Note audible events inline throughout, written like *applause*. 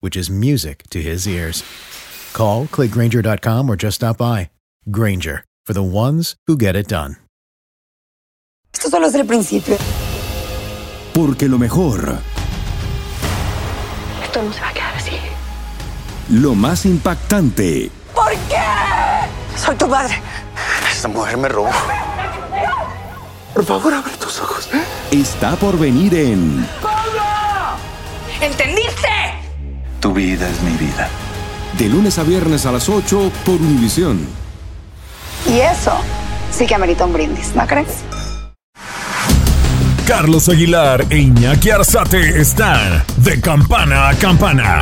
which is music to his ears. Call, clickgranger.com, or just stop by. Granger, for the ones who get it done. Esto solo es el principio. Porque lo mejor, Esto no se va a quedar así. lo más impactante, ¿Por qué? Soy tu madre. Esta mujer me robó. Por favor, abre tus ojos. está por venir en ¿Entendiste? Tu vida es mi vida. De lunes a viernes a las 8 por Univisión. Y eso sí que amerita un brindis, ¿no crees? Carlos Aguilar e Iñaki Arzate están de campana a campana.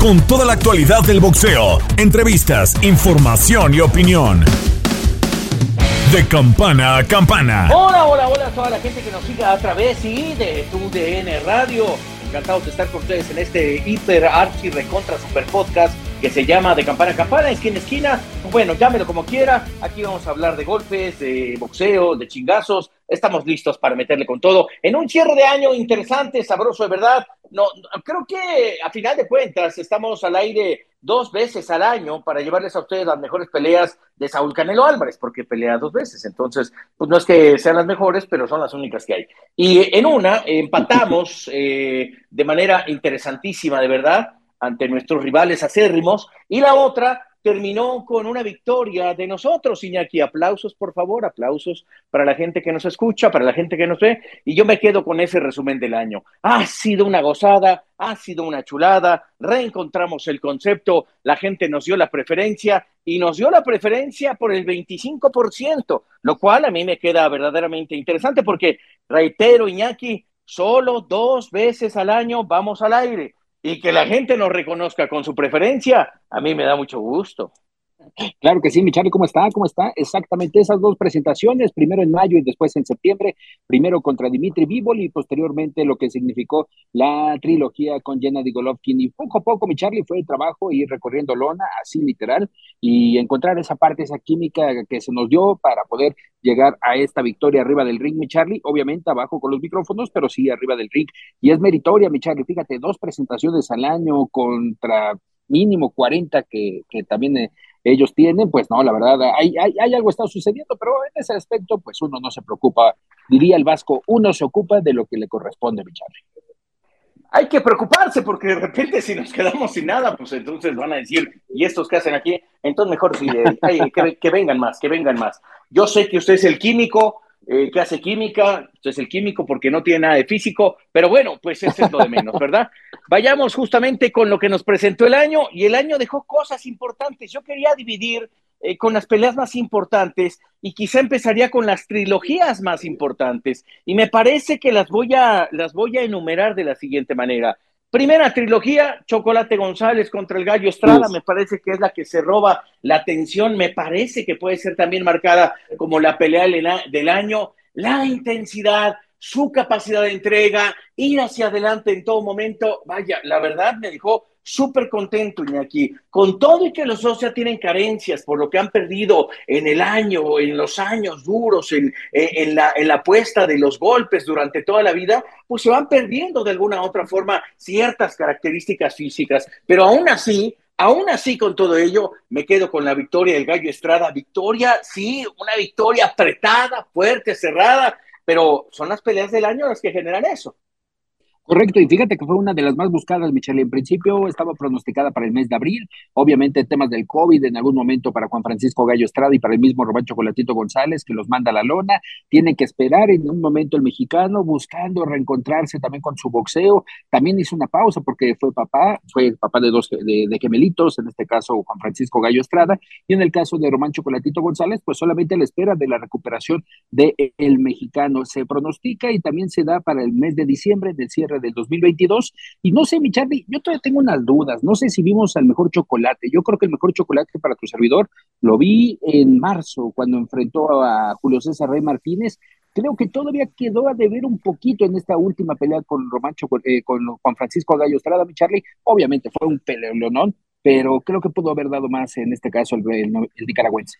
Con toda la actualidad del boxeo, entrevistas, información y opinión. De campana a campana. Hola, hola, hola a toda la gente que nos siga a través y de tu DN Radio. Encantados de estar con ustedes en este hiper archi recontra super podcast que se llama De Campana a Campana, esquina a esquina. Bueno, llámelo como quiera. Aquí vamos a hablar de golpes, de boxeo, de chingazos. Estamos listos para meterle con todo. En un cierre de año interesante, sabroso de verdad. No, no, creo que a final de cuentas estamos al aire dos veces al año para llevarles a ustedes las mejores peleas de Saúl Canelo Álvarez, porque pelea dos veces. Entonces, pues no es que sean las mejores, pero son las únicas que hay. Y en una empatamos eh, de manera interesantísima, de verdad, ante nuestros rivales acérrimos, y la otra terminó con una victoria de nosotros, Iñaki. Aplausos, por favor, aplausos para la gente que nos escucha, para la gente que nos ve, y yo me quedo con ese resumen del año. Ha sido una gozada, ha sido una chulada, reencontramos el concepto, la gente nos dio la preferencia y nos dio la preferencia por el 25%, lo cual a mí me queda verdaderamente interesante porque, reitero, Iñaki, solo dos veces al año vamos al aire y que la gente nos reconozca con su preferencia, a mí me da mucho gusto. Claro que sí, mi Charlie, ¿cómo está? ¿Cómo está? Exactamente esas dos presentaciones, primero en mayo y después en septiembre, primero contra Dimitri Bivol y posteriormente lo que significó la trilogía con Gennady Golovkin. Y poco a poco, mi Charlie, fue el trabajo ir recorriendo lona, así literal, y encontrar esa parte, esa química que se nos dio para poder llegar a esta victoria arriba del ring, mi Charlie, obviamente abajo con los micrófonos, pero sí arriba del ring. Y es meritoria, mi Charlie, fíjate, dos presentaciones al año contra mínimo 40 que, que también... Ellos tienen, pues no, la verdad, hay, hay, hay algo está sucediendo, pero en ese aspecto, pues uno no se preocupa, diría el Vasco, uno se ocupa de lo que le corresponde, mi Charlie. Hay que preocuparse porque de repente si nos quedamos sin nada, pues entonces van a decir, ¿y estos qué hacen aquí? Entonces mejor sí, eh, que, vengan más, que vengan más. Yo sé que usted es el químico, eh, que hace química, es el químico porque no tiene nada de físico, pero bueno, pues eso es lo de menos, ¿verdad? *laughs* Vayamos justamente con lo que nos presentó el año y el año dejó cosas importantes. Yo quería dividir eh, con las peleas más importantes y quizá empezaría con las trilogías más importantes. Y me parece que las voy a, las voy a enumerar de la siguiente manera. Primera trilogía, Chocolate González contra el Gallo Estrada, me parece que es la que se roba la atención, me parece que puede ser también marcada como la pelea del año, la intensidad, su capacidad de entrega, ir hacia adelante en todo momento, vaya, la verdad me dejó súper contento, Iñaki, con todo y que los ya tienen carencias por lo que han perdido en el año, en los años duros, en, en, la, en la apuesta de los golpes durante toda la vida, pues se van perdiendo de alguna u otra forma ciertas características físicas, pero aún así, Aún así, con todo ello, me quedo con la victoria del Gallo Estrada. Victoria, sí, una victoria apretada, fuerte, cerrada, pero son las peleas del año las que generan eso. Correcto, y fíjate que fue una de las más buscadas, Michelle. En principio estaba pronosticada para el mes de abril, obviamente temas del COVID en algún momento para Juan Francisco Gallo Estrada y para el mismo Roberto Chocolatito González, que los manda a la lona. Tienen que esperar en un momento el mexicano, buscando reencontrarse también con su boxeo. También hizo una pausa porque fue papá, fue papá de dos de, gemelitos, en este caso Juan Francisco Gallo Estrada, y en el caso de Román Chocolatito González, pues solamente la espera de la recuperación del el mexicano. Se pronostica y también se da para el mes de diciembre del cierre del 2022. Y no sé, mi Charlie, yo todavía tengo unas dudas. No sé si vimos al mejor chocolate. Yo creo que el mejor chocolate para tu servidor lo vi en marzo, cuando enfrentó a Julio César Rey Martínez. Creo que todavía quedó a deber un poquito en esta última pelea con Romancho, eh, con Juan Francisco Gallo Estrada, mi Charlie. Obviamente fue un peleonón, pero creo que pudo haber dado más en este caso el, el nicaragüense.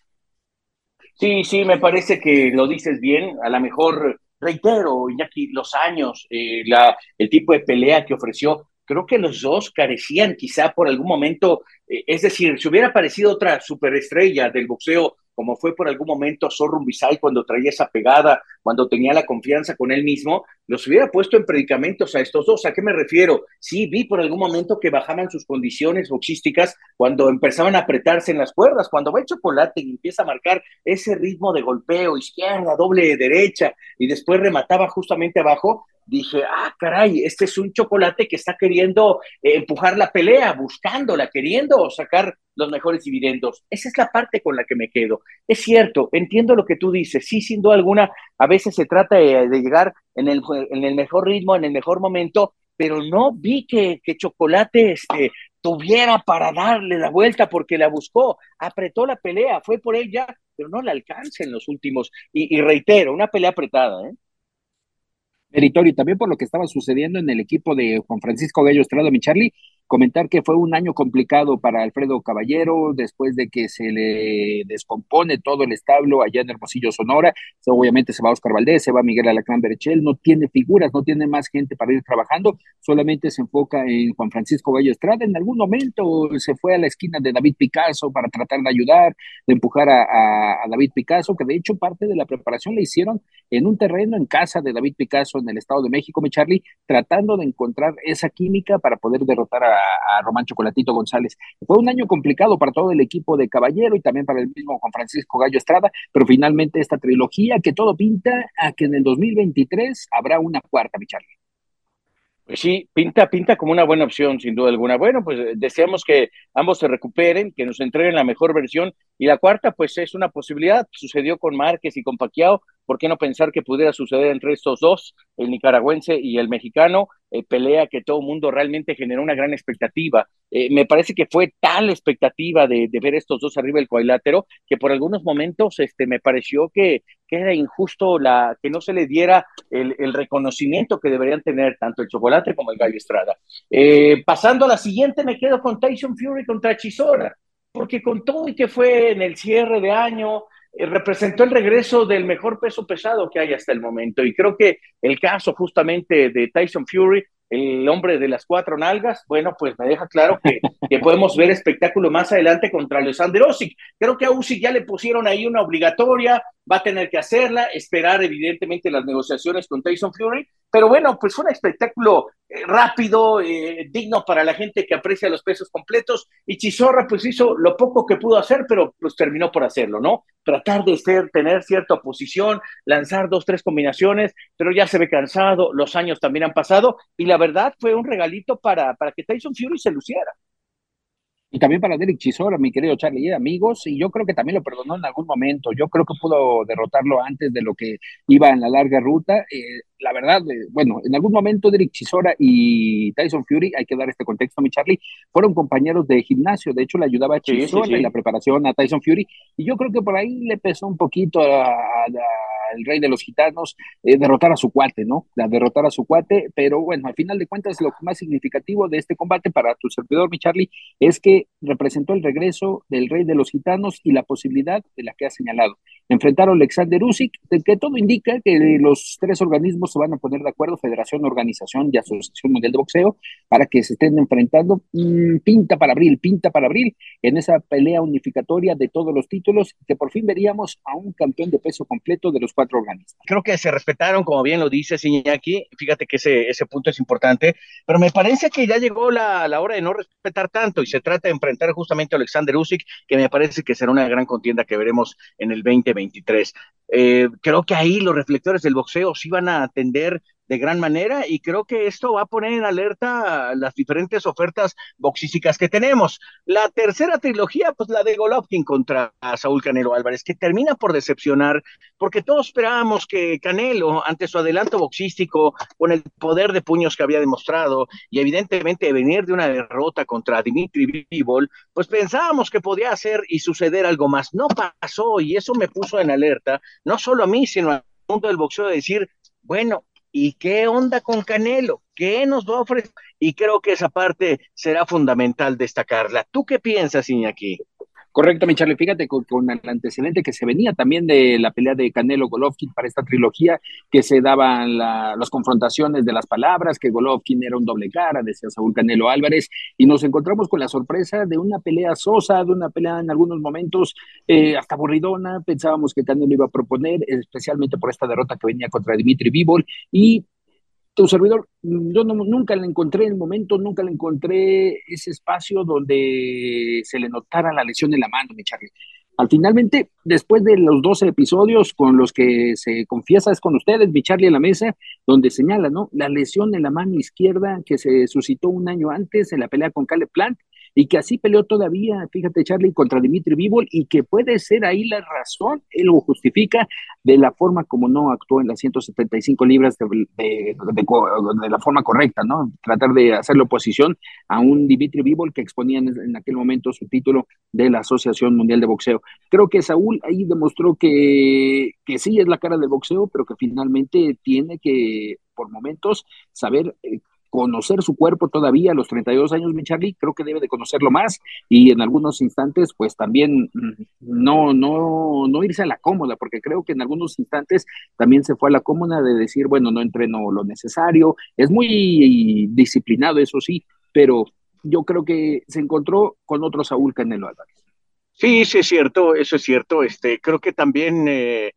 Sí, sí, me parece que lo dices bien. A lo mejor reitero, Iñaki, los años, eh, la, el tipo de pelea que ofreció, creo que los dos carecían quizá por algún momento, eh, es decir, si hubiera aparecido otra superestrella del boxeo como fue por algún momento Zorro Bisay cuando traía esa pegada, cuando tenía la confianza con él mismo, los hubiera puesto en predicamentos a estos dos. ¿A qué me refiero? Sí, vi por algún momento que bajaban sus condiciones boxísticas cuando empezaban a apretarse en las cuerdas, cuando va el chocolate y empieza a marcar ese ritmo de golpeo, izquierda, doble derecha, y después remataba justamente abajo, dije, ah, caray, este es un chocolate que está queriendo eh, empujar la pelea, buscándola, queriendo sacar los mejores dividendos. Esa es la parte con la que me quedo. Es cierto, entiendo lo que tú dices. Sí, sin duda alguna, a veces se trata de, llegar en el, en el, mejor ritmo, en el mejor momento, pero no vi que, que Chocolate este, tuviera para darle la vuelta porque la buscó, apretó la pelea, fue por ella, pero no la alcanza en los últimos. Y, y reitero, una pelea apretada, ¿eh? Meritorio también por lo que estaba sucediendo en el equipo de Juan Francisco Gallo Estrada, mi Charlie, comentar que fue un año complicado para Alfredo Caballero después de que se le descompone todo el establo allá en Hermosillo, Sonora. obviamente se va Oscar Valdés, se va Miguel Alacrán Berechel, no tiene figuras, no tiene más gente para ir trabajando, solamente se enfoca en Juan Francisco Gallo Estrada. En algún momento se fue a la esquina de David Picasso para tratar de ayudar, de empujar a, a David Picasso, que de hecho parte de la preparación la hicieron en un terreno en casa de David Picasso en el Estado de México, mi Charlie, tratando de encontrar esa química para poder derrotar a a, Román Chocolatito González. Fue un año complicado para todo el equipo de Caballero y también para el mismo Juan Francisco Gallo Estrada, pero finalmente esta trilogía que todo pinta a que en el 2023 habrá una cuarta, mi Pues sí, pinta, pinta como una buena opción, sin duda alguna. Bueno, pues eh, deseamos que ambos se recuperen, que nos entreguen la mejor versión. Y la cuarta, pues es una posibilidad. Sucedió con Márquez y con Paquiao. ¿Por qué no pensar que pudiera suceder entre estos dos, el nicaragüense y el mexicano? Eh, pelea que todo el mundo realmente generó una gran expectativa. Eh, me parece que fue tal expectativa de, ver estos dos arriba del cuadrilátero que por algunos momentos este, me pareció que, era injusto la, que no se le diera el, reconocimiento que deberían tener tanto el Chocolate como el Gallo Estrada. Eh, pasando a la siguiente, me quedo con Tyson Fury contra Chisora, porque con todo y que fue en el cierre de año, representó el regreso del mejor peso pesado que hay hasta el momento. Y creo que el caso justamente de Tyson Fury, el hombre de las cuatro nalgas, bueno, pues me deja claro que, *laughs* que podemos ver espectáculo más adelante contra Alexander Usyk. Creo que a Usyk ya le pusieron ahí una obligatoria, va a tener que hacerla, esperar evidentemente las negociaciones con Tyson Fury, pero bueno, pues fue un espectáculo eh, rápido, eh, digno para la gente que aprecia los pesos completos, y Chizorra pues hizo lo poco que pudo hacer, pero pues terminó por hacerlo, ¿no? Tratar de ser, tener cierta oposición, lanzar dos, tres combinaciones, pero ya se ve cansado, los años también han pasado, y la verdad fue un regalito para, para que Tyson Fury se luciera. Y también para Derek Chisora, mi querido Charlie, amigos, y yo creo que también lo perdonó en algún momento. Yo creo que pudo derrotarlo antes de lo que iba en la larga ruta. Eh, la verdad, eh, bueno, en algún momento Derek Chisora y Tyson Fury, hay que dar este contexto, mi Charlie, fueron compañeros de gimnasio. De hecho, le ayudaba a Chisora en la preparación a Tyson Fury. Y yo creo que por ahí le pesó un poquito al rey de los gitanos eh, derrotar a su cuate, ¿no? La derrotar a su cuate, pero bueno, al final de cuentas, lo más significativo de este combate para tu servidor, mi Charlie, es que representó el regreso del rey de los gitanos y la posibilidad de la que ha señalado. Enfrentaron a Alexander Usyk, de que todo indica que los tres organismos se van a poner de acuerdo, Federación, Organización y Asociación Mundial de Boxeo, para que se estén enfrentando mm, pinta para abril, pinta para abril, en esa pelea unificatoria de todos los títulos, que por fin veríamos a un campeón de peso completo de los cuatro organismos. Creo que se respetaron, como bien lo dice Iñaki, fíjate que ese, ese punto es importante, pero me parece que ya llegó la, la hora de no respetar tanto y se trata de enfrentar justamente a Alexander Usyk, que me parece que será una gran contienda que veremos en el 2023. Eh, creo que ahí los reflectores del boxeo sí van a atender de gran manera y creo que esto va a poner en alerta las diferentes ofertas boxísticas que tenemos. La tercera trilogía, pues la de Golovkin contra Saúl Canelo Álvarez, que termina por decepcionar, porque todos esperábamos que Canelo, ante su adelanto boxístico, con el poder de puños que había demostrado y evidentemente venir de una derrota contra Dimitri Bivol, pues pensábamos que podía hacer y suceder algo más. No pasó y eso me puso en alerta, no solo a mí, sino al mundo del boxeo de decir, bueno, ¿Y qué onda con Canelo? ¿Qué nos va a ofrecer? Y creo que esa parte será fundamental destacarla. ¿Tú qué piensas, Iñaki? Correcto, mi Charlie. Fíjate con, el antecedente que se venía también de la pelea de Canelo Golovkin para esta trilogía, que se daban las confrontaciones de las palabras, que Golovkin era un doble cara, decía Saúl Canelo Álvarez, y nos encontramos con la sorpresa de una pelea sosa, de una pelea en algunos momentos eh, hasta aburridona. Pensábamos que Canelo iba a proponer, especialmente por esta derrota que venía contra Dimitri Bivol, y tu servidor, yo nunca le encontré el momento, nunca le encontré ese espacio donde se le notara la lesión en la mano, mi Charlie. Al finalmente, después de los 12 episodios con los que se confiesa es con ustedes, mi Charlie en la mesa, donde señala, ¿no? La lesión en la mano izquierda que se suscitó un año antes en la pelea con Caleb Plant y que así peleó todavía, fíjate Charlie, contra Dimitri Bivol y que puede ser ahí la razón, él lo justifica de la forma como no actuó en las 175 libras de, de, la forma correcta, ¿no? Tratar de hacerle oposición a un Dimitri Bivol que exponía en, aquel momento su título de la Asociación Mundial de Boxeo. Creo que Saúl ahí demostró que, que sí es la cara del boxeo, pero que finalmente tiene que por momentos saber eh, conocer su cuerpo todavía a los 32 años, mi Charlie, creo que debe de conocerlo más y en algunos instantes, pues también mm, no, no, no irse a la cómoda, porque creo que en algunos instantes también se fue a la cómoda de decir, bueno, no entreno lo necesario, es muy disciplinado, eso sí, pero yo creo que se encontró con otro Saúl Canelo Álvarez. Sí, sí es cierto, eso es cierto, este, creo que también... Eh,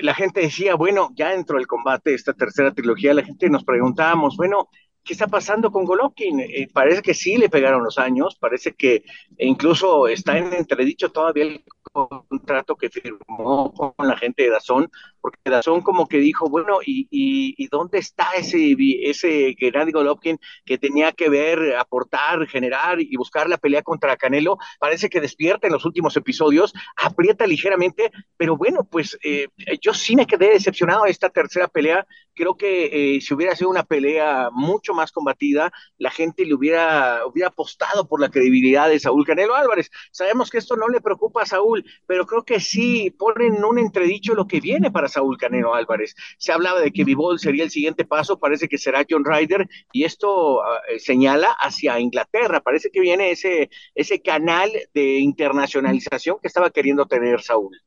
la gente decía, bueno, ya dentro del combate, esta tercera trilogía, la gente nos preguntábamos, bueno, ¿qué está pasando con Golovkin? Eh, parece que sí le pegaron los años, parece que incluso está en entredicho todavía el contrato que firmó con la gente de Dazón, porque Dazón como que dijo, bueno, ¿y, y, dónde está ese, ese Gennady Golovkin que tenía que ver, aportar, generar y buscar la pelea contra Canelo? Parece que despierta en los últimos episodios, aprieta ligeramente, pero bueno, pues eh, yo sí me quedé decepcionado de esta tercera pelea, creo que eh, si hubiera sido una pelea mucho más combatida, la gente le hubiera, hubiera apostado por la credibilidad de Saúl Canelo Álvarez. Sabemos que esto no le preocupa a Saúl, pero creo que sí ponen un entredicho lo que viene para Saúl Canelo Álvarez. Se hablaba de que Vivol sería el siguiente paso, parece que será John Ryder, y esto ah, eh, señala hacia Inglaterra. Parece que viene ese, ese canal de internacionalización que estaba queriendo tener Saúl.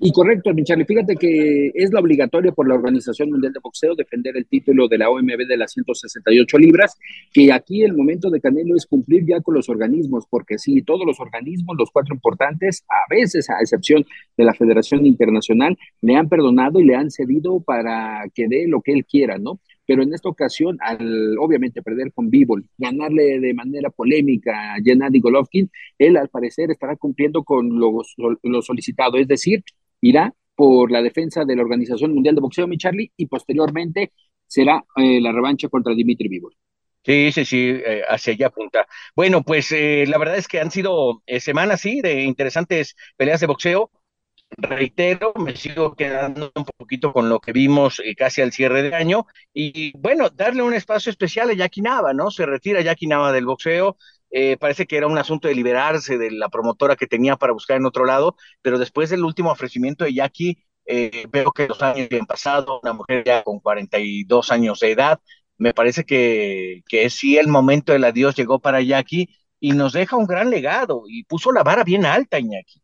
Y correcto, mi fíjate que es la obligatoria por la Organización Mundial de Boxeo defender el título de la OMB de las 168 libras, que aquí el momento de Canelo es cumplir ya con los organismos, porque sí, todos los organismos, los cuatro importantes, a veces a excepción de la Federación Internacional, le han perdonado y le han cedido para que dé lo que él quiera, ¿no? Pero en esta ocasión, al obviamente perder con Bivol, ganarle de manera polémica a Gennady Golovkin, él al parecer estará cumpliendo con lo, lo solicitado, es decir, irá por la defensa de la Organización Mundial de Boxeo, mi Charlie, y posteriormente será eh, la revancha contra Dimitri Bivol. Sí, sí, sí, eh, hacia allá apunta. Bueno, pues eh, la verdad es que han sido eh, semanas, sí, de interesantes peleas de boxeo. Reitero, me sigo quedando un poquito con lo que vimos casi al cierre de año. Y bueno, darle un espacio especial a Jackie Nava, ¿no? Se retira Jackie Nava del boxeo. parece que era un asunto de liberarse de la promotora que tenía para buscar en otro lado, pero después del último ofrecimiento de Jackie, veo que los años han pasado, una mujer ya con 42 años de edad, me parece que, que sí el momento del adiós llegó para Jackie y nos deja un gran legado y puso la vara bien alta, Iñaki.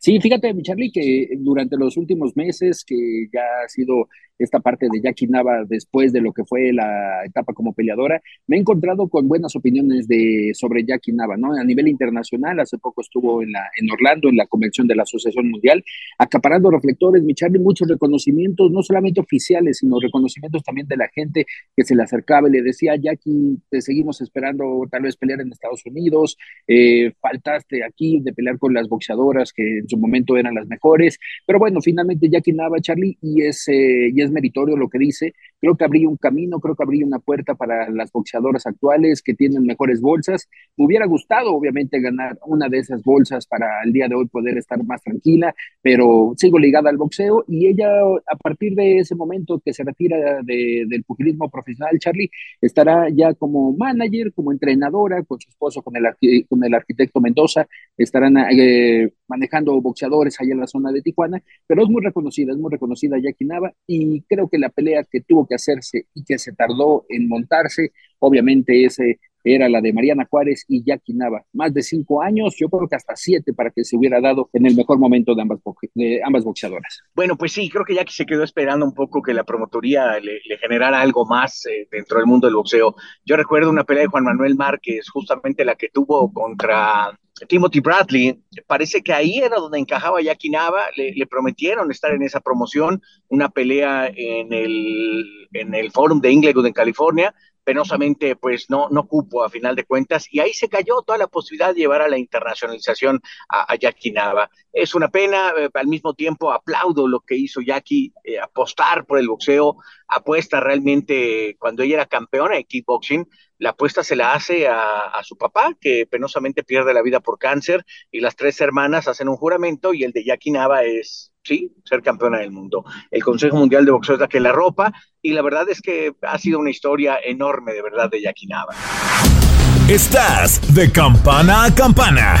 Sí, fíjate, Charlie, que durante los últimos meses, que ya ha sido esta parte de Jackie Nava después de lo que fue la etapa como peleadora, me he encontrado con buenas opiniones de, sobre Jackie Nava, ¿no? A nivel internacional, hace poco estuvo en, la, en Orlando, en la convención de la Asociación Mundial, acaparando reflectores, mi Charlie, muchos reconocimientos, no solamente oficiales, sino reconocimientos también de la gente que se le acercaba y le decía, Jackie, te seguimos esperando tal vez pelear en Estados Unidos, eh, faltaste aquí de pelear con las boxeadoras que en su momento eran las mejores, pero bueno, finalmente Jackie Nava, Charlie, y y es meritorio lo que dice, creo que habría un camino, creo que habría una puerta para las boxeadoras actuales que tienen mejores bolsas, me hubiera gustado obviamente ganar una de esas bolsas para el día de hoy poder estar más tranquila, pero sigo ligada al boxeo y ella a partir de ese momento que se retira del pugilismo profesional, Charlie, estará ya como manager, como entrenadora con su esposo, con el, con el arquitecto Mendoza, estarán eh, manejando boxeadores allá en la zona de Tijuana, pero es muy reconocida, es muy reconocida Jackie Nava y creo que la pelea que tuvo que hacerse y que se tardó en montarse, obviamente ese era la de Mariana Juárez y Jackie Nava. Más de cinco años, yo creo que hasta siete para que se hubiera dado en el mejor momento de ambas, de ambas boxeadoras. Bueno, pues sí, creo que Jackie se quedó esperando un poco que la promotoría le, generara algo más eh, dentro del mundo del boxeo. Yo recuerdo una pelea de Juan Manuel Márquez, justamente la que tuvo contra Timothy Bradley, parece que ahí era donde encajaba Jackie Nava, le, prometieron estar en esa promoción, una pelea en el, en el Forum de Inglewood en California, penosamente pues no, no cupo a final de cuentas y ahí se cayó toda la posibilidad de llevar a la internacionalización a, Jackie Nava. Es una pena, eh, al mismo tiempo aplaudo lo que hizo Jackie, eh, apostar por el boxeo, apuesta realmente cuando ella era campeona de kickboxing, la apuesta se la hace a, su papá, que penosamente pierde la vida por cáncer, y las tres hermanas hacen un juramento y el de Jackie Nava es, sí, ser campeona del mundo. El Consejo Mundial de Boxeo es la que la ropa, y la verdad es que ha sido una historia enorme, de verdad, de Jackie Nava. Estás de campana a campana.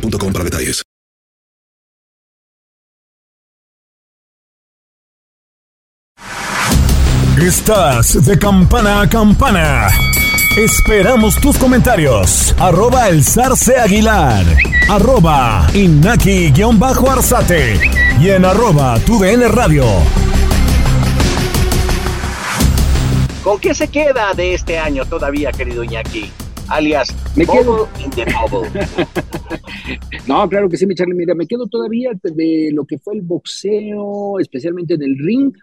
para detalles. Estás de campana a campana. Esperamos tus comentarios. Arroba el zarce aguilar. Arroba inaki-arzate. Y en arroba tu radio. ¿Con qué se queda de este año todavía, querido Iñaki? Alias me quedo *laughs* no, claro que sí, mi Charlie. Mira, me quedo todavía de lo que fue el boxeo, especialmente en el ring,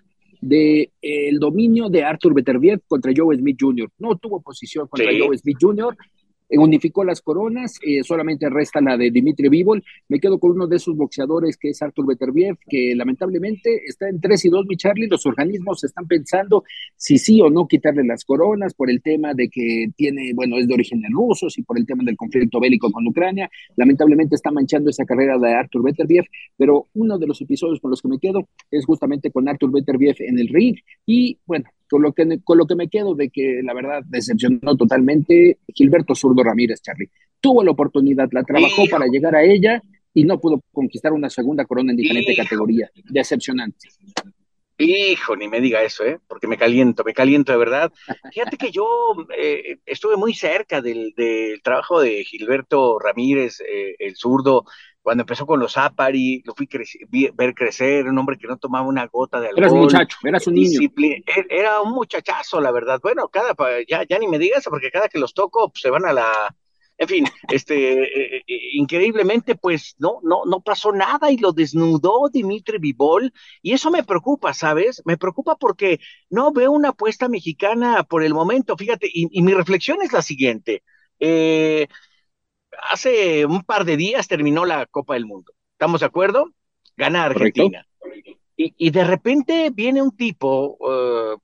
de el dominio de Arthur Beterbiev contra Joe Smith Jr. No tuvo posición contra Joe Smith Jr unificó las coronas, eh, solamente resta la de Dimitri Vivol. Me quedo con uno de esos boxeadores que es Artur Beterbiev, que lamentablemente está en 3 y 2, mi Charlie. Los organismos están pensando si sí o no quitarle las coronas por el tema de que tiene, bueno, es de origen ruso y por el tema del conflicto bélico con Ucrania. Lamentablemente está manchando esa carrera de Artur Beterbiev, pero uno de los episodios con los que me quedo es justamente con Artur Beterbiev en el ring. Y bueno, con lo, que, con lo que me quedo de que la verdad decepcionó totalmente Gilberto Zurdo Ramírez, Charlie. Tuvo la oportunidad, la trabajó para llegar a ella y no pudo conquistar una segunda corona en diferente categoría. Decepcionante. Hijo, ni me diga eso, ¿eh? Porque me caliento, me caliento de verdad. Fíjate que yo eh, estuve muy cerca del, trabajo de Gilberto Ramírez, eh, el zurdo, cuando empezó con los Apari, lo fui ver crecer, un hombre que no tomaba una gota de alcohol. Eras un muchacho, eras un niño. E-, era un muchachazo, la verdad. Bueno, cada, ya, ya ni me digas, porque cada que los toco pues, se van a la, en fin, *laughs* este, eh, eh, increíblemente, pues no, no, no pasó nada y lo desnudó Dimitri Vivol, y eso me preocupa, ¿sabes? Me preocupa porque no veo una apuesta mexicana por el momento, fíjate, y, mi reflexión es la siguiente. Eh, hace un par de días terminó la Copa del Mundo. ¿Estamos de acuerdo? Gana Argentina. Y, de repente viene un tipo, uh,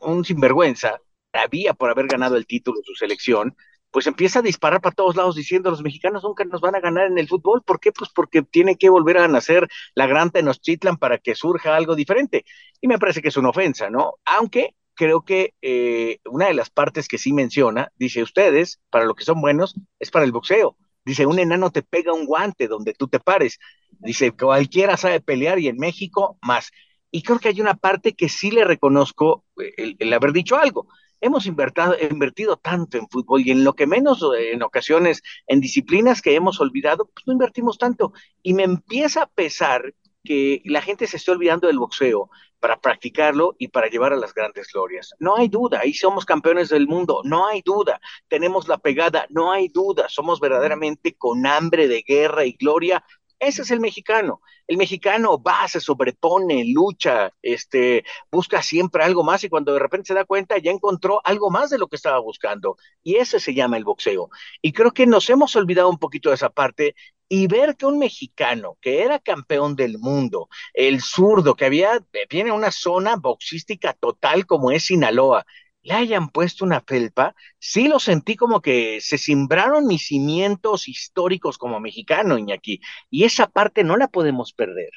un, sinvergüenza, había por haber ganado el título de su selección, pues empieza a disparar para todos lados diciendo los mexicanos nunca nos van a ganar en el fútbol. ¿Por qué? Pues porque tiene que volver a nacer la gran Tenochtitlan para que surja algo diferente. Y me parece que es una ofensa, ¿no? Aunque creo que eh, una de las partes que sí menciona, dice, ustedes, para lo que son buenos, es para el boxeo. Dice, un enano te pega un guante donde tú te pares. Dice, cualquiera sabe pelear y en México más. Y creo que hay una parte que sí le reconozco eh, el, haber dicho algo. Hemos invertido, invertido tanto en fútbol y en lo que menos eh, en ocasiones, en disciplinas que hemos olvidado, pues no invertimos tanto. Y me empieza a pesar que la gente se esté olvidando del boxeo para practicarlo y para llevar a las grandes glorias. No hay duda, ahí somos campeones del mundo, no hay duda, tenemos la pegada, no hay duda, somos verdaderamente con hambre de guerra y gloria. Ese es el mexicano. El mexicano va, se sobrepone, lucha, este, busca siempre algo más y cuando de repente se da cuenta ya encontró algo más de lo que estaba buscando. Y ese se llama el boxeo. Y creo que nos hemos olvidado un poquito de esa parte y ver que un mexicano que era campeón del mundo, el zurdo, que había, viene una zona boxística total como es Sinaloa, le hayan puesto una felpa, sí lo sentí como que se simbraron mis cimientos históricos como mexicano, Iñaki, y esa parte no la podemos perder.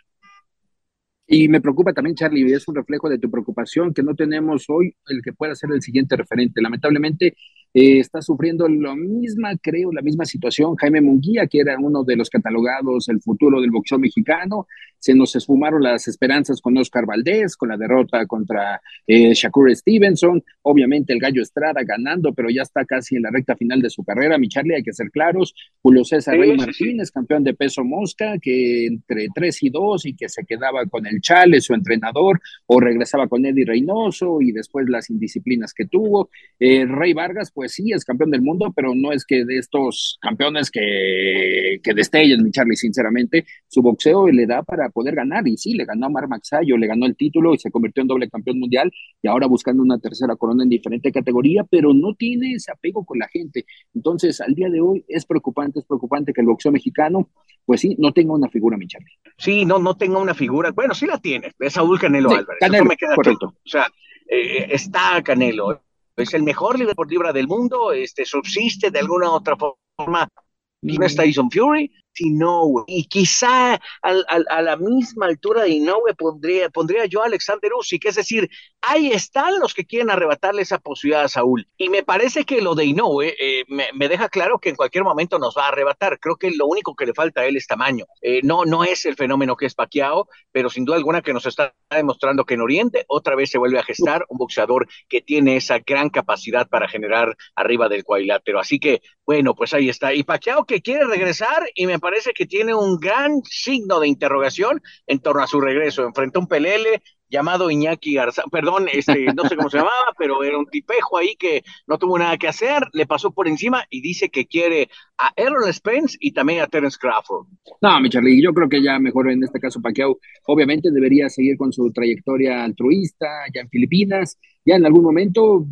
Y me preocupa también, Charlie, y es un reflejo de tu preocupación que no tenemos hoy el que pueda ser el siguiente referente. Lamentablemente, eh, está sufriendo lo misma, creo, la misma situación Jaime Munguía, que era uno de los catalogados el futuro del boxeo mexicano. Se nos esfumaron las esperanzas con Oscar Valdés, con la derrota contra eh, Shakur Stevenson. Obviamente el Gallo Estrada ganando, pero ya está casi en la recta final de su carrera. Mi Charlie, hay que ser claros. Julio César Rey Martínez, campeón de peso mosca, que entre 3 y 2 y que se quedaba con el Chale, su entrenador, o regresaba con Eddie Reynoso y después las indisciplinas que tuvo. Eh, Rey Vargas, pues pues sí, es campeón del mundo, pero no es que de estos campeones que, que destellen, mi Charlie, sinceramente, su boxeo le da para poder ganar, y sí, le ganó a Mar Maxayo, le ganó el título y se convirtió en doble campeón mundial, y ahora buscando una tercera corona en diferente categoría, pero no tiene ese apego con la gente. Entonces, al día de hoy es preocupante, es preocupante que el boxeo mexicano, pues sí, no tenga una figura, mi Charlie. Sí, no, no tenga una figura. Bueno, sí la tiene, es Saúl Canelo Álvarez. Canelo, me queda correcto. O sea, eh, está Canelo, es el mejor libra por libra del mundo, este, subsiste de alguna otra forma. No está Tyson Fury, Inoue. Y quizá a la misma altura de Inoue pondría, pondría yo a Alexander Usyk. Es decir, ahí están los que quieren arrebatarle esa posibilidad a Saúl. Y me parece que lo de Inoue eh, me, deja claro que en cualquier momento nos va a arrebatar. Creo que lo único que le falta a él es tamaño. Eh, no, no es el fenómeno que es Paquiao, pero sin duda alguna que nos está demostrando que en Oriente otra vez se vuelve a gestar un boxeador que tiene esa gran capacidad para generar arriba del cuadrilátero. Así que, bueno, pues ahí está. Y Paquiao que quiere regresar y me parece que tiene un gran signo de interrogación en torno a su regreso. Enfrentó un pelele llamado Iñaki Garza, perdón, este, no sé cómo se llamaba, *laughs* pero era un tipejo ahí que no tuvo nada que hacer, le pasó por encima y dice que quiere a Errol Spence y también a Terence Crawford. No, mi Charlie, yo creo que ya mejor en este caso Pacquiao obviamente debería seguir con su trayectoria altruista ya en Filipinas, ya en algún momento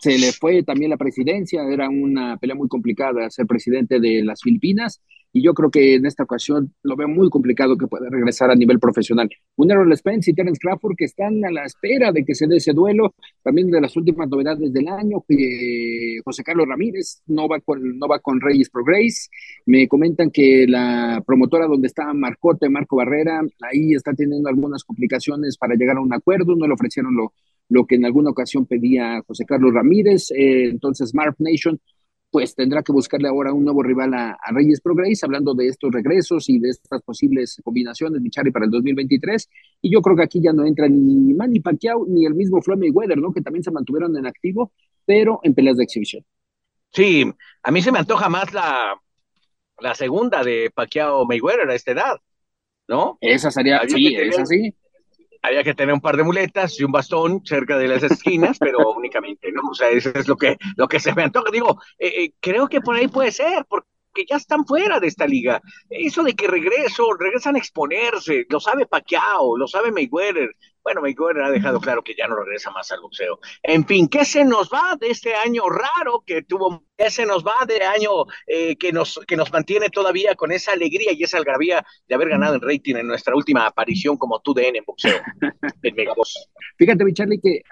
se le fue también la presidencia, era una pelea muy complicada ser presidente de las Filipinas y yo creo que en esta ocasión lo veo muy complicado que pueda regresar a nivel profesional. Un Errol Spence y Terence Crawford que están a la espera de que se dé ese duelo, también de las últimas novedades del año, que José Carlos Ramírez no va con, no va con Reyes Pro Grace, me comentan que la promotora donde está Marcote, Marco Barrera, ahí está teniendo algunas complicaciones para llegar a un acuerdo, no le ofrecieron lo, lo que en alguna ocasión pedía José Carlos Ramírez, eh, entonces Mark Nation pues tendrá que buscarle ahora un nuevo rival a, Reyes Pro Grace, hablando de estos regresos y de estas posibles combinaciones, Michari, para el 2023. Y yo creo que aquí ya no entra ni Manny Pacquiao ni el mismo Floyd Mayweather, ¿no? Que también se mantuvieron en activo, pero en peleas de exhibición. Sí, a mí se me antoja más la, la segunda de Pacquiao Mayweather a esta edad, ¿no? Esa sería, sí, esa sí había que tener un par de muletas y un bastón cerca de las esquinas, pero únicamente, ¿no? O sea, eso es lo que, lo que se me antoja. Digo, eh, eh, creo que por ahí puede ser, porque ya están fuera de esta liga. Eso de que regreso, regresan a exponerse, lo sabe Pacquiao, lo sabe Mayweather. Bueno, Mayweather ha dejado claro que ya no regresa más al boxeo. En fin, ¿qué se nos va de este año raro que tuvo? ¿Qué se nos va de año eh, que, nos, que nos mantiene todavía con esa alegría y esa algarabía de haber ganado en rating en nuestra última aparición como TUDN en boxeo *laughs* en Megavoz? Fíjate, mi Charlie, que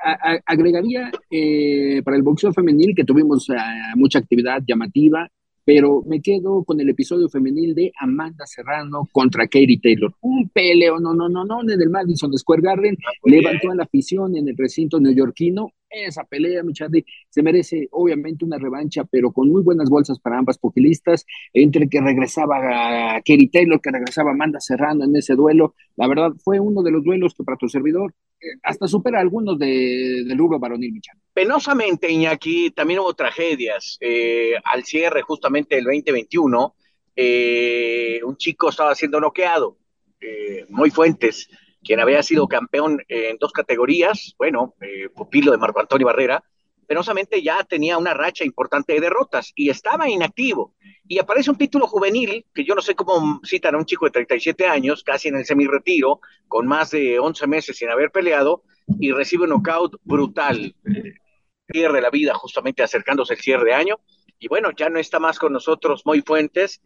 agregaría eh, para el boxeo femenil que tuvimos eh, mucha actividad llamativa, pero me quedo con el episodio femenil de Amanda Serrano contra Katie Taylor. Un peleo, no, no, no, no, en el Madison Square Garden, ah, levantó a la afición en el recinto neoyorquino. Esa pelea, mi se merece obviamente una revancha, pero con muy buenas bolsas para ambas poquilistas, entre que regresaba a Katie Taylor, que regresaba Amanda Serrano en ese duelo. La verdad, fue uno de los duelos que para tu servidor hasta supera algunos de, del rubro varonil, Michal. Penosamente, Iñaki, también hubo tragedias. Eh, al cierre justamente del 2021, eh, un chico estaba siendo noqueado, eh, Muy Fuentes, quien había sido campeón en dos categorías, bueno, pupilo de Marco Antonio Barrera, penosamente ya tenía una racha importante de derrotas y estaba inactivo. Y aparece un título juvenil, que yo no sé cómo citan a un chico de 37 años, casi en el semi-retiro, con más de 11 meses sin haber peleado, y recibe un knockout brutal. La vida justamente acercándose el cierre de año. Y bueno, ya no está más con nosotros Moy Fuentes.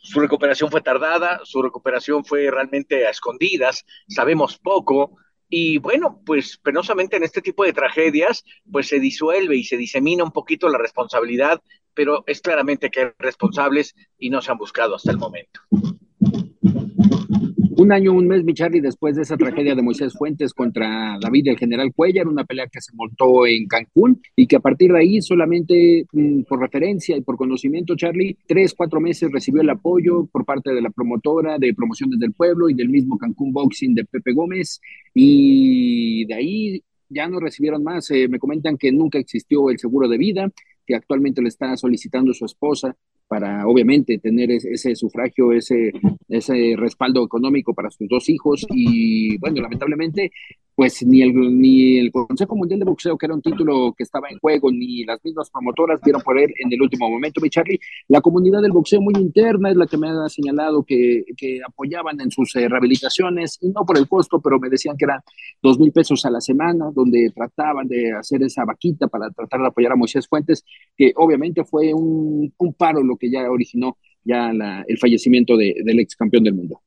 Su recuperación fue tardada, su recuperación fue realmente a escondidas, sabemos poco y bueno, pues penosamente en este tipo de tragedias, pues se disuelve y se disemina un poquito la responsabilidad, pero es claramente que hay responsables y no se han buscado hasta el momento. Un año, un mes, mi Charlie, después de esa tragedia de Moisés Fuentes contra David el general Cuellar, una pelea que se montó en Cancún y que a partir de ahí solamente mm, por referencia y por conocimiento, Charlie, tres, cuatro meses recibió el apoyo por parte de la promotora de promociones del pueblo y del mismo Cancún Boxing de Pepe Gómez y de ahí ya no recibieron más. Eh, me comentan que nunca existió el seguro de vida, que actualmente le está solicitando su esposa para obviamente tener ese, sufragio, ese, ese respaldo económico para sus dos hijos. Y bueno, lamentablemente pues ni el, ni el Consejo Mundial de Boxeo, que era un título que estaba en juego, ni las mismas promotoras vieron por él en el último momento. Mi Charlie, la comunidad del boxeo muy interna es la que me ha señalado que, que apoyaban en sus eh, rehabilitaciones, y no por el costo, pero me decían que eran dos mil pesos a la semana, donde trataban de hacer esa vaquita para tratar de apoyar a Moisés Fuentes, que obviamente fue un, un paro lo que ya originó ya el fallecimiento del ex campeón del mundo.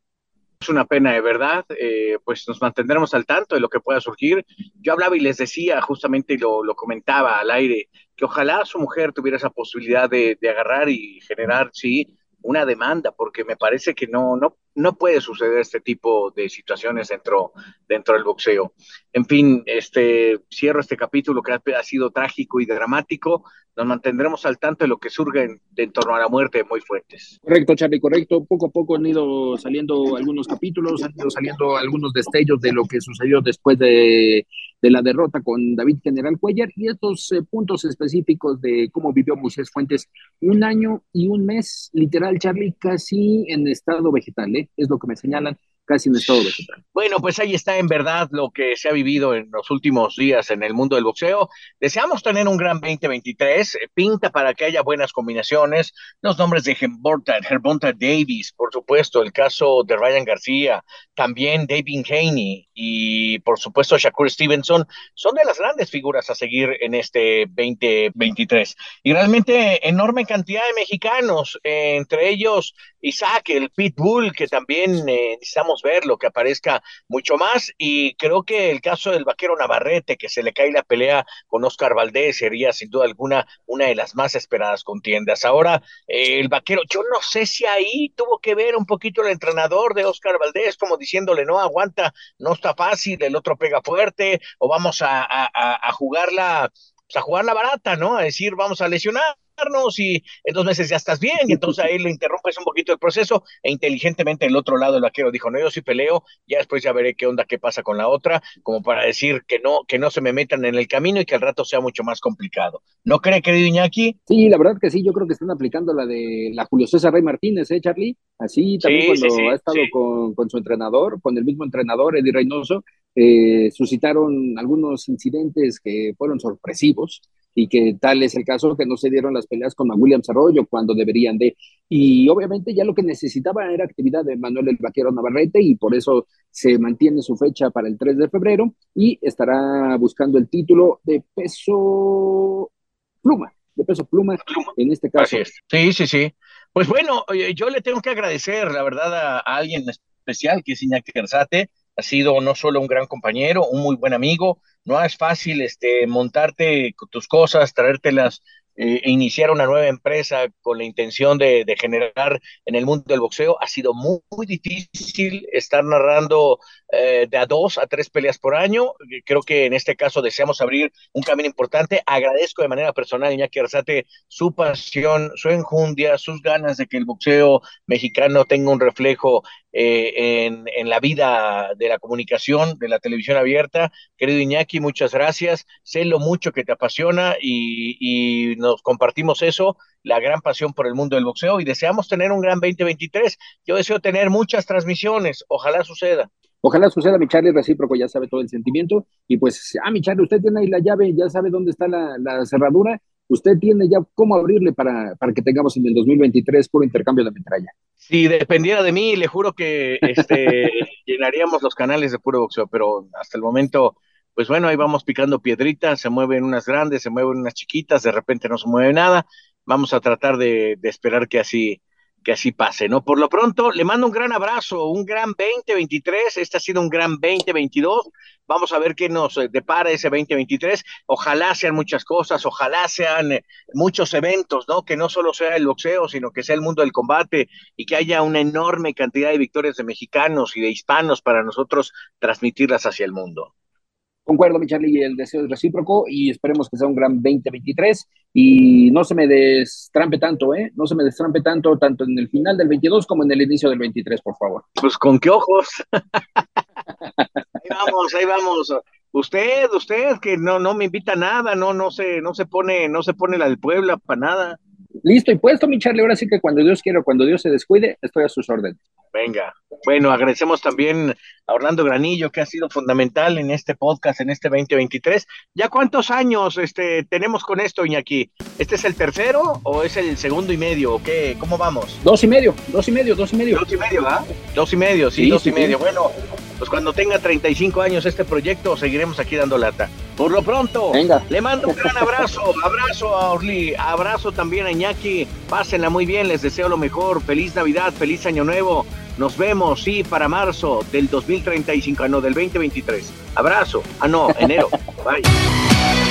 Es una pena de verdad, eh, pues nos mantendremos al tanto de lo que pueda surgir. Yo hablaba y les decía, justamente lo, lo comentaba al aire, que ojalá su mujer tuviera esa posibilidad de, de agarrar y generar, sí, una demanda, porque me parece que no, no, no puede suceder este tipo de situaciones dentro, dentro del boxeo. En fin, este, cierro este capítulo que ha, sido trágico y dramático. Nos mantendremos al tanto de lo que surge en, torno a la muerte de Muy Fuentes. Correcto, Charlie, correcto. Poco a poco han ido saliendo algunos capítulos, han ido saliendo algunos destellos de lo que sucedió después de, la derrota con David General Cuellar y estos eh, puntos específicos de cómo vivió Moisés Fuentes un año y un mes, literal, Charlie, casi en estado vegetal. ¿eh? Es lo que me señalan casi en estado vegetal. Bueno, pues ahí está en verdad lo que se ha vivido en los últimos días en el mundo del boxeo. Deseamos tener un gran 2023, pinta para que haya buenas combinaciones, los nombres de Herbonta Davis, por supuesto, el caso de Ryan García, también David Haney y por supuesto Shakur Stevenson, son de las grandes figuras a seguir en este 2023. Y realmente enorme cantidad de mexicanos, entre ellos Isaac, el Pitbull, que también eh, necesitamos verlo, que aparezca mucho más. Y creo que el caso del vaquero Navarrete, que se le cae la pelea con Oscar Valdés, sería sin duda alguna una de las más esperadas contiendas. Ahora, eh, el vaquero, yo no sé si ahí tuvo que ver un poquito el entrenador de Oscar Valdés, como diciéndole, no aguanta, no está fácil, el otro pega fuerte, o vamos a, a, a jugarla, pues, a jugar la barata, ¿no? A decir, vamos a lesionar y en dos meses ya estás bien, y entonces ahí le interrumpes un poquito el proceso, e inteligentemente el otro lado el vaquero dijo, no, yo sí peleo, ya después ya veré qué onda, qué pasa con la otra, como para decir que no, que no se me metan en el camino y que al rato sea mucho más complicado. ¿No cree, querido Iñaki? Sí, la verdad que sí, yo creo que están aplicando la de la Julio César Rey Martínez, ¿eh, Charlie? Así también cuando ha estado con, con, su entrenador, con el mismo entrenador, Eddie Reynoso, eh, suscitaron algunos incidentes que fueron sorpresivos y que tal es el caso que no se dieron las peleas con Williams Arroyo cuando deberían de. Y obviamente ya lo que necesitaba era actividad de Manuel el Vaquero Navarrete y por eso se mantiene su fecha para el 3 de febrero y estará buscando el título de peso pluma, de peso pluma, en este caso. Sí, sí, sí. Pues bueno, yo le tengo que agradecer, la verdad, a, alguien especial que es Iñaki Gersate. Ha sido no solo un gran compañero, un muy buen amigo, no es fácil este, montarte tus cosas, traértelas e iniciar una nueva empresa con la intención de, generar en el mundo del boxeo. Ha sido muy, difícil estar narrando eh, de a dos a tres peleas por año. Creo que en este caso deseamos abrir un camino importante. Agradezco de manera personal, Iñaki Arzate, su pasión, su enjundia, sus ganas de que el boxeo mexicano tenga un reflejo eh, en, en, la vida de la comunicación, de la televisión abierta. Querido Iñaki, muchas gracias. Sé lo mucho que te apasiona y, y nos compartimos eso, la gran pasión por el mundo del boxeo y deseamos tener un gran 2023. Yo deseo tener muchas transmisiones, ojalá suceda. Ojalá suceda, mi Charlie, recíproco, ya sabe todo el sentimiento. Y pues, ah, mi Charlie, usted tiene ahí la llave, ya sabe dónde está la, la cerradura usted tiene ya cómo abrirle para, para que tengamos en el 2023 puro intercambio de metralla. Si dependiera de mí, le juro que este, *laughs* llenaríamos los canales de puro boxeo, pero hasta el momento, pues bueno, ahí vamos picando piedritas, se mueven unas grandes, se mueven unas chiquitas, de repente no se mueve nada. Vamos a tratar de, de esperar que así, que así pase, ¿no? Por lo pronto, le mando un gran abrazo, un gran 2023, este ha sido un gran 2022, vamos a ver qué nos eh, depara ese 2023, ojalá sean muchas cosas, ojalá sean eh, muchos eventos, ¿no? Que no solo sea el boxeo, sino que sea el mundo del combate y que haya una enorme cantidad de victorias de mexicanos y de hispanos para nosotros transmitirlas hacia el mundo. Concuerdo, mi Charlie, el deseo es recíproco y esperemos que sea un gran 2023 y no se me destrampe tanto, ¿eh? No se me destrampe tanto, tanto en el final del 22 como en el inicio del 23, por favor. Pues con qué ojos. *laughs* ahí vamos, ahí vamos. Usted, usted que no, no me invita a nada, no, no se, no se pone, no se pone la del Puebla para nada. Listo y puesto, mi Charlie. Ahora sí que cuando Dios quiera, cuando Dios se descuide, estoy a sus órdenes. Venga. Bueno, agradecemos también a Orlando Granillo, que ha sido fundamental en este podcast, en este 2023. ¿Ya cuántos años este, tenemos con esto, Iñaki? ¿Este es el tercero o es el segundo y medio? ¿O qué? ¿Cómo vamos? Dos y medio, dos y medio, dos y medio. Dos y medio, ¿ah? Dos y medio, sí, dos y medio. Bueno, pues cuando tenga 35 años este proyecto, seguiremos aquí dando lata. Por lo pronto, Venga. le mando un gran abrazo, *laughs* abrazo a Orly, abrazo también a Iñaki, pásenla muy bien, les deseo lo mejor, feliz Navidad, feliz Año Nuevo, nos vemos, sí, para marzo del 2035, ah, no, del 2023. Abrazo, ah, no, enero, *laughs* bye.